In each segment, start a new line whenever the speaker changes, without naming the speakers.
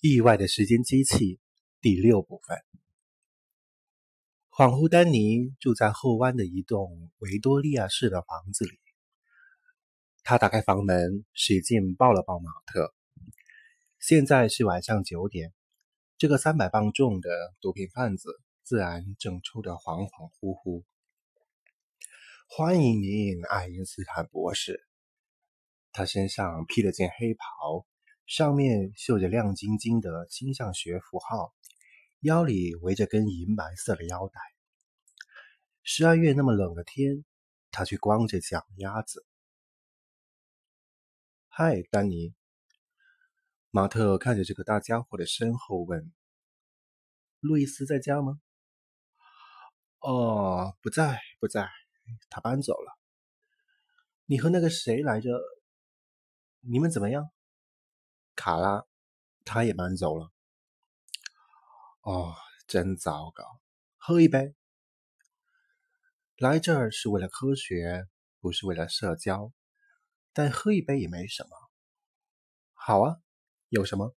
意外的时间机器第六部分。恍惚，丹尼住在后湾的一栋维多利亚式的房子里。他打开房门，使劲抱了抱马特。现在是晚上九点，这个三百磅重的毒品贩子自然正抽得恍恍惚惚。欢迎您，爱因斯坦博士。他身上披了件黑袍。上面绣着亮晶晶的星象学符号，腰里围着根银白色的腰带。十二月那么冷的天，他却光着脚丫子。嗨，丹尼。马特看着这个大家伙的身后问：“路易斯在家吗？”“哦，不在，不在，他搬走了。”“你和那个谁来着？你们怎么样？”卡拉，他也搬走了。哦，真糟糕！喝一杯。来这儿是为了科学，不是为了社交，但喝一杯也没什么。好啊，有什么？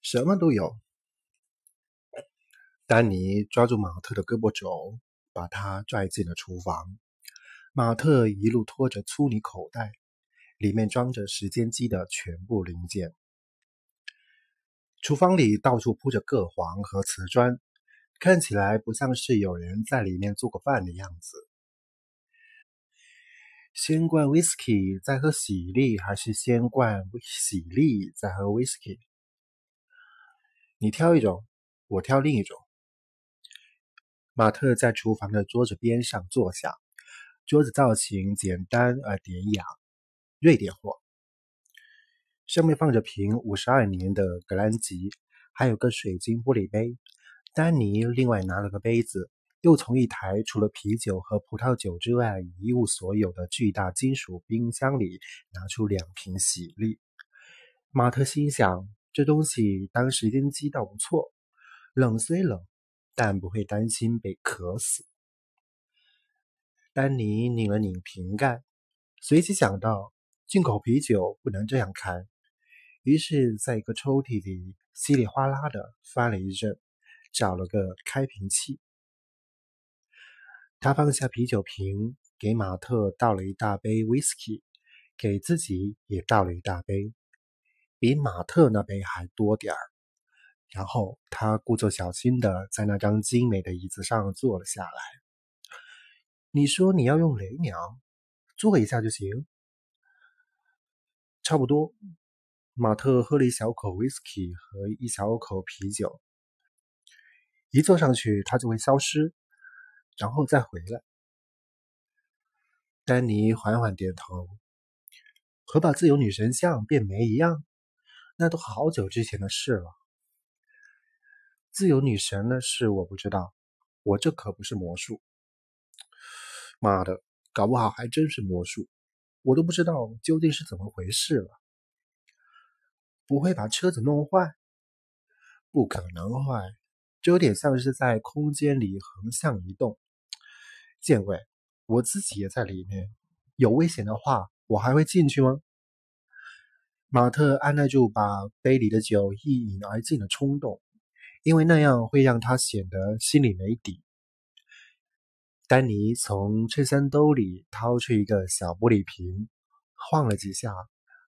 什么都有。丹尼抓住马特的胳膊肘，把他拽进了厨房。马特一路拖着粗泥口袋。里面装着时间机的全部零件。厨房里到处铺着铬黄和瓷砖，看起来不像是有人在里面做过饭的样子。先灌 whisky 再喝喜力，还是先灌喜力再喝 whisky？你挑一种，我挑另一种。马特在厨房的桌子边上坐下，桌子造型简单而典雅。瑞典货，上面放着瓶五十二年的格兰吉，还有个水晶玻璃杯。丹尼另外拿了个杯子，又从一台除了啤酒和葡萄酒之外一无所有的巨大金属冰箱里拿出两瓶喜力。马特心想，这东西当时间机倒不错，冷虽冷，但不会担心被渴死。丹尼拧了拧瓶盖，随即想到。进口啤酒不能这样开，于是，在一个抽屉里稀里哗啦的翻了一阵，找了个开瓶器。他放下啤酒瓶，给马特倒了一大杯 whisky，给自己也倒了一大杯，比马特那杯还多点儿。然后他故作小心的在那张精美的椅子上坐了下来。你说你要用雷鸟，坐一下就行。差不多，马特喝了一小口 whisky 和一小口啤酒。一坐上去，他就会消失，然后再回来。丹尼缓缓点头，和把自由女神像变没一样，那都好久之前的事了。自由女神的事我不知道，我这可不是魔术。妈的，搞不好还真是魔术。我都不知道究竟是怎么回事了。不会把车子弄坏？不可能坏，这有点像是在空间里横向移动。见鬼，我自己也在里面，有危险的话，我还会进去吗？马特按耐住把杯里的酒一饮而尽的冲动，因为那样会让他显得心里没底。丹尼从衬衫兜里掏出一个小玻璃瓶，晃了几下，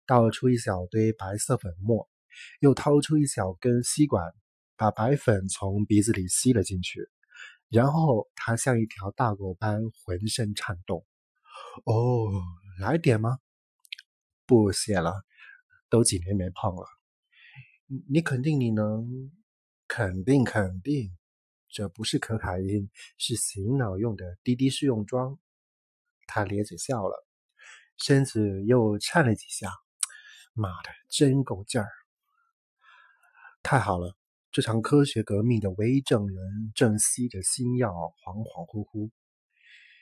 倒出一小堆白色粉末，又掏出一小根吸管，把白粉从鼻子里吸了进去。然后他像一条大狗般浑身颤动。哦，来点吗？不谢了，都几年没碰了。你肯定你能？肯定肯定。这不是可卡因，是醒脑用的滴滴试用装。他咧嘴笑了，身子又颤了几下。妈的，真够劲儿！太好了，这场科学革命的唯一证人正吸着新药，恍恍惚惚。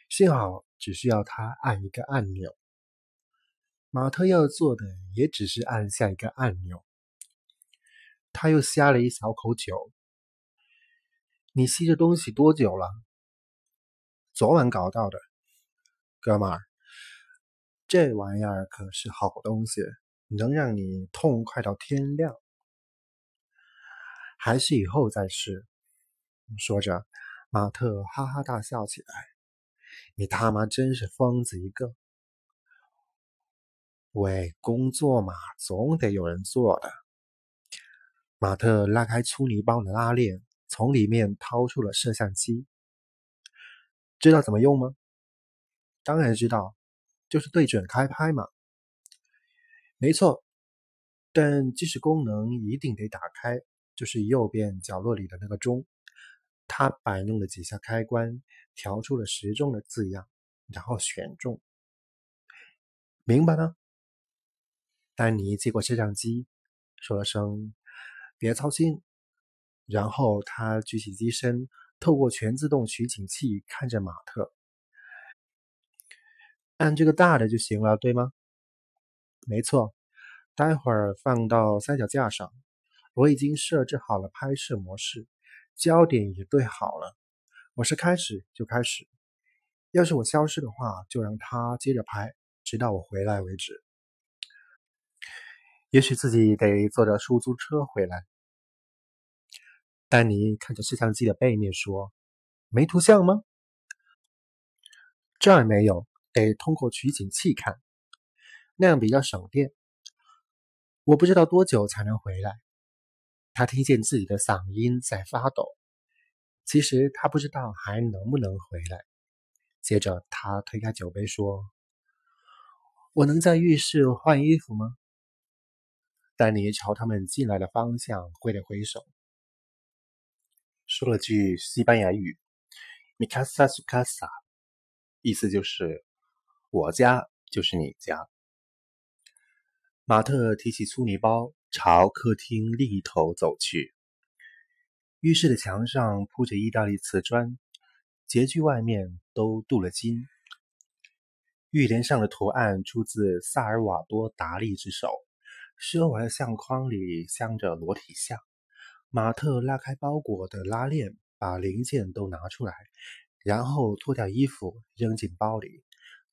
幸好只需要他按一个按钮。马特要做的也只是按下一个按钮。他又呷了一小口酒。你吸这东西多久了？昨晚搞到的，哥们儿，这玩意儿可是好东西，能让你痛快到天亮。还是以后再试。说着，马特哈哈大笑起来。你他妈真是疯子一个！喂，工作嘛，总得有人做的。马特拉开粗泥包的拉链，从里面掏出了摄像机。知道怎么用吗？当然知道，就是对准开拍嘛。没错，但即时功能一定得打开，就是右边角落里的那个钟。他摆弄了几下开关，调出了时钟的字样，然后选中。明白了。丹尼接过摄像机，说了声“别操心”，然后他举起机身，透过全自动取景器看着马特：“按这个大的就行了，对吗？”“没错。”“待会儿放到三脚架上，我已经设置好了拍摄模式。”焦点也对好了，我是开始就开始。要是我消失的话，就让他接着拍，直到我回来为止。也许自己得坐着出租车回来。丹尼看着摄像机的背面说：“没图像吗？这儿没有，得通过取景器看，那样比较省电。我不知道多久才能回来。”他听见自己的嗓音在发抖，其实他不知道还能不能回来。接着，他推开酒杯说：“我能在浴室换衣服吗？”丹尼朝他们进来的方向挥了挥手，说了句西班牙语：“Mi casa su casa”，意思就是“我家就是你家”。马特提起粗泥包。朝客厅另一头走去。浴室的墙上铺着意大利瓷砖，洁具外面都镀了金。浴帘上的图案出自萨尔瓦多·达利之手，奢华的相框里镶着裸体像。马特拉开包裹的拉链，把零件都拿出来，然后脱掉衣服扔进包里。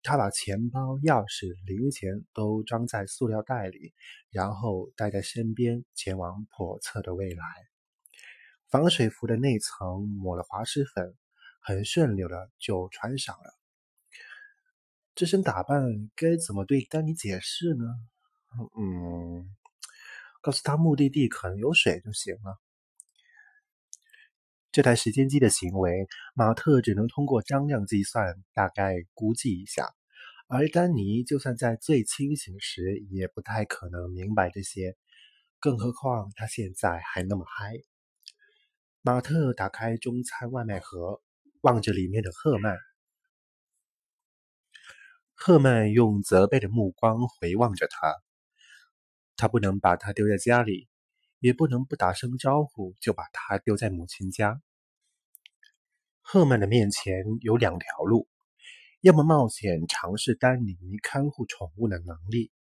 他把钱包、钥匙、零钱都装在塑料袋里，然后带在身边，前往叵测的未来。防水服的内层抹了滑石粉，很顺溜的就穿上了。这身打扮该怎么对丹尼解释呢？嗯，告诉他目的地可能有水就行了。这台时间机的行为，马特只能通过张量计算，大概估计一下。而丹尼就算在最清醒时，也不太可能明白这些，更何况他现在还那么嗨。马特打开中餐外卖盒，望着里面的赫曼。赫曼用责备的目光回望着他。他不能把他丢在家里，也不能不打声招呼就把他丢在母亲家。赫曼的面前有两条路。要么冒险尝试丹尼看护宠物的能力，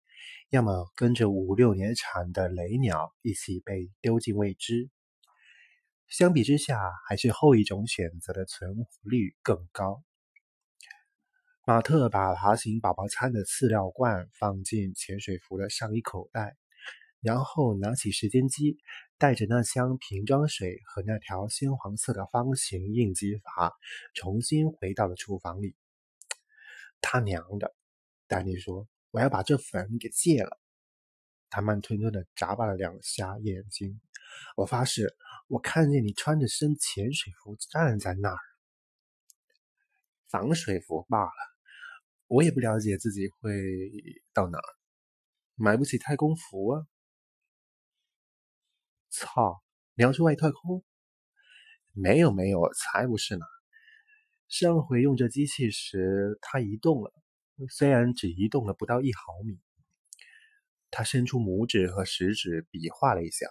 要么跟着五六年产的雷鸟一起被丢进未知。相比之下，还是后一种选择的存活率更高。马特把爬行宝宝餐的饲料罐放进潜水服的上衣口袋，然后拿起时间机，带着那箱瓶装水和那条鲜黄色的方形应急阀，重新回到了厨房里。他娘的！丹尼说：“我要把这粉给戒了。”他慢吞吞的眨巴了两下眼睛。我发誓，我看见你穿着身潜水服站在那儿。防水服罢了，我也不了解自己会到哪儿。买不起太空服啊！操！你要去外太空？没有没有，才不是呢。上回用这机器时，它移动了，虽然只移动了不到一毫米。他伸出拇指和食指比划了一下，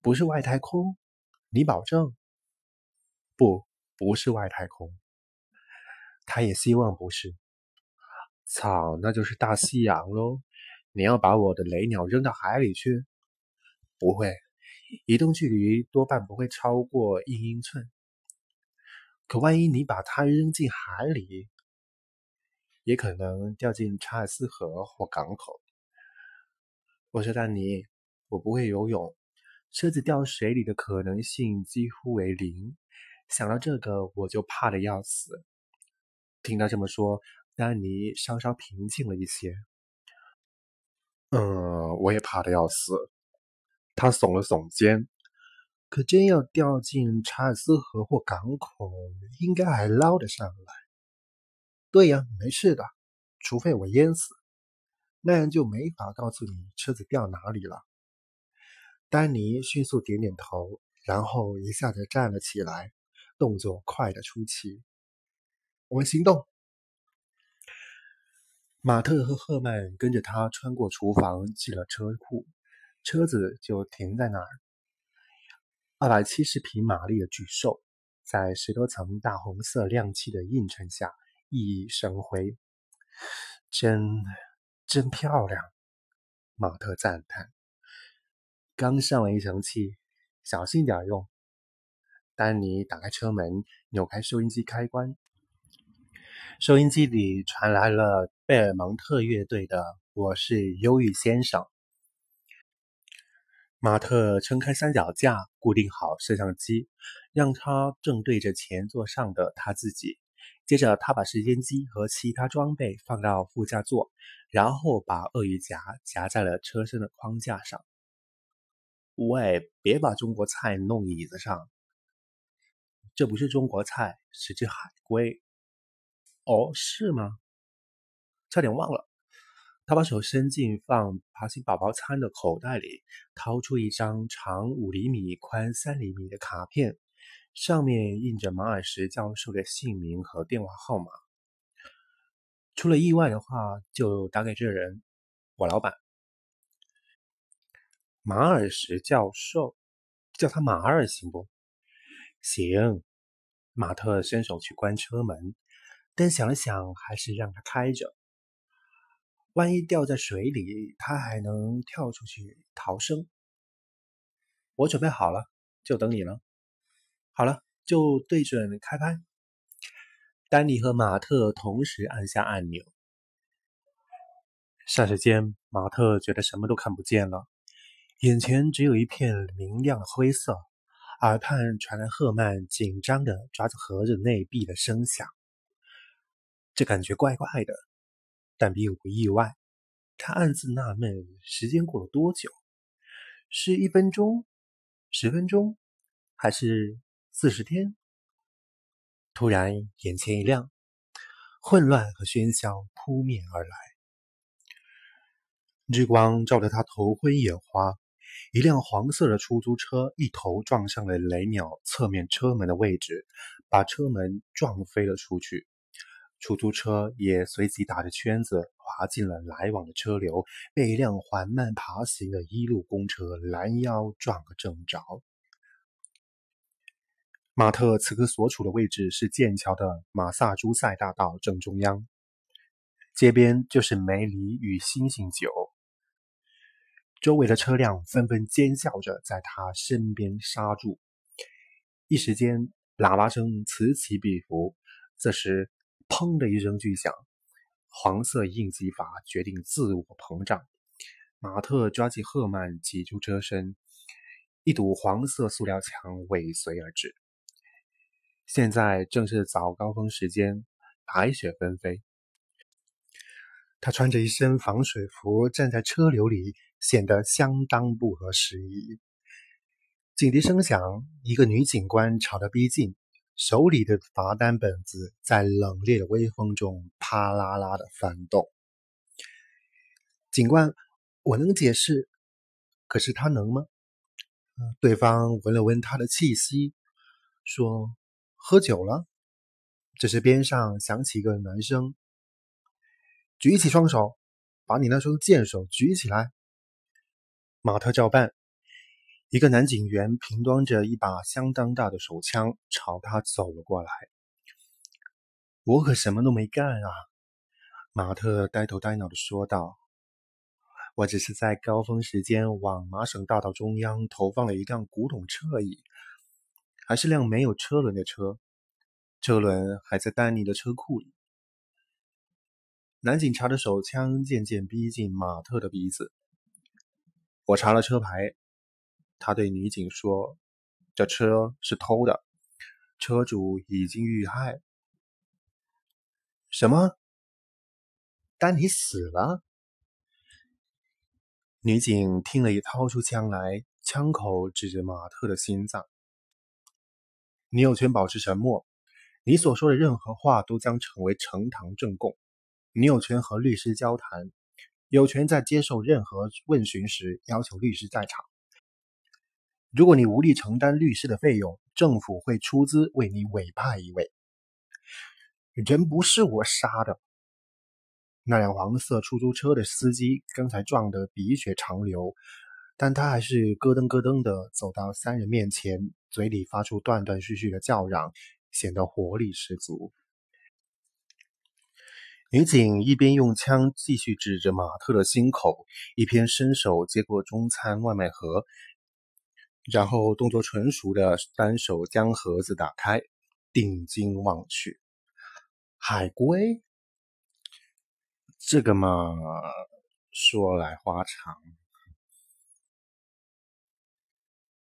不是外太空，你保证？不，不是外太空。他也希望不是。操，那就是大西洋喽！你要把我的雷鸟扔到海里去？不会，移动距离多半不会超过一英寸。可万一你把它扔进海里，也可能掉进查尔斯河或港口。我说丹尼，我不会游泳，车子掉水里的可能性几乎为零。想到这个，我就怕的要死。听他这么说，丹尼稍稍平静了一些。嗯，我也怕的要死。他耸了耸肩。可真要掉进查尔斯河或港口，应该还捞得上来。对呀，没事的，除非我淹死，那样就没法告诉你车子掉哪里了。丹尼迅速点点头，然后一下子站了起来，动作快得出奇。我们行动。马特和赫曼跟着他穿过厨房，进了车库，车子就停在那儿。二百七十匹马力的巨兽，在十多层大红色亮漆的映衬下熠熠生辉，真真漂亮。马特赞叹。刚上了一层气，小心点用。丹尼打开车门，扭开收音机开关，收音机里传来了贝尔蒙特乐队的《我是忧郁先生》。马特撑开三脚架，固定好摄像机，让它正对着前座上的他自己。接着，他把时间机和其他装备放到副驾座，然后把鳄鱼夹夹在了车身的框架上。喂，别把中国菜弄椅子上！这不是中国菜，是只海龟。哦，是吗？差点忘了。他把手伸进放爬行宝宝餐的口袋里，掏出一张长五厘米、宽三厘米的卡片，上面印着马尔什教授的姓名和电话号码。出了意外的话，就打给这人，我老板。马尔什教授，叫他马二行不？行。马特伸手去关车门，但想了想，还是让他开着。万一掉在水里，他还能跳出去逃生。我准备好了，就等你了。好了，就对准开拍。丹尼和马特同时按下按钮，霎时间，马特觉得什么都看不见了。眼前只有一片明亮的灰色，耳畔传来赫曼紧张的抓着盒子内壁的声响。这感觉怪怪的，但并不意外。他暗自纳闷：时间过了多久？是一分钟、十分钟，还是四十天？突然，眼前一亮，混乱和喧嚣扑面而来，日光照得他头昏眼花。一辆黄色的出租车一头撞上了雷鸟侧面车门的位置，把车门撞飞了出去。出租车也随即打着圈子滑进了来往的车流，被一辆缓慢爬行的一路公车拦腰撞个正着。马特此刻所处的位置是剑桥的马萨诸塞大道正中央，街边就是梅里与星星酒。周围的车辆纷纷尖叫着在他身边刹住，一时间喇叭声此起彼伏。这时，砰的一声巨响，黄色应急阀决定自我膨胀。马特抓起赫曼，挤出车身，一堵黄色塑料墙尾随而至。现在正是早高峰时间，白雪纷飞。他穿着一身防水服，站在车流里，显得相当不合时宜。警笛声响，一个女警官朝他逼近，手里的罚单本子在冷冽的微风中啪啦啦的翻动。警官，我能解释，可是他能吗？对方闻了闻他的气息，说：“喝酒了。”这时，边上响起一个男声。举起双手，把你那双剑手举起来。马特照办。一个男警员平端着一把相当大的手枪朝他走了过来。我可什么都没干啊！马特呆头呆脑的说道：“我只是在高峰时间往麻省大道中央投放了一辆古董车而已，还是辆没有车轮的车，车轮还在丹尼的车库里。”男警察的手枪渐渐逼近马特的鼻子。我查了车牌，他对女警说：“这车是偷的，车主已经遇害。”什么？丹尼死了？女警听了，也掏出枪来，枪口指着马特的心脏。你有权保持沉默，你所说的任何话都将成为呈堂证供。你有权和律师交谈，有权在接受任何问询时要求律师在场。如果你无力承担律师的费用，政府会出资为你委派一位。人不是我杀的。那辆黄色出租车的司机刚才撞得鼻血长流，但他还是咯噔咯噔的走到三人面前，嘴里发出断断续续的叫嚷，显得活力十足。女警一边用枪继续指着马特的心口，一边伸手接过中餐外卖盒，然后动作纯熟的单手将盒子打开，定睛望去，海龟。这个嘛，说来话长。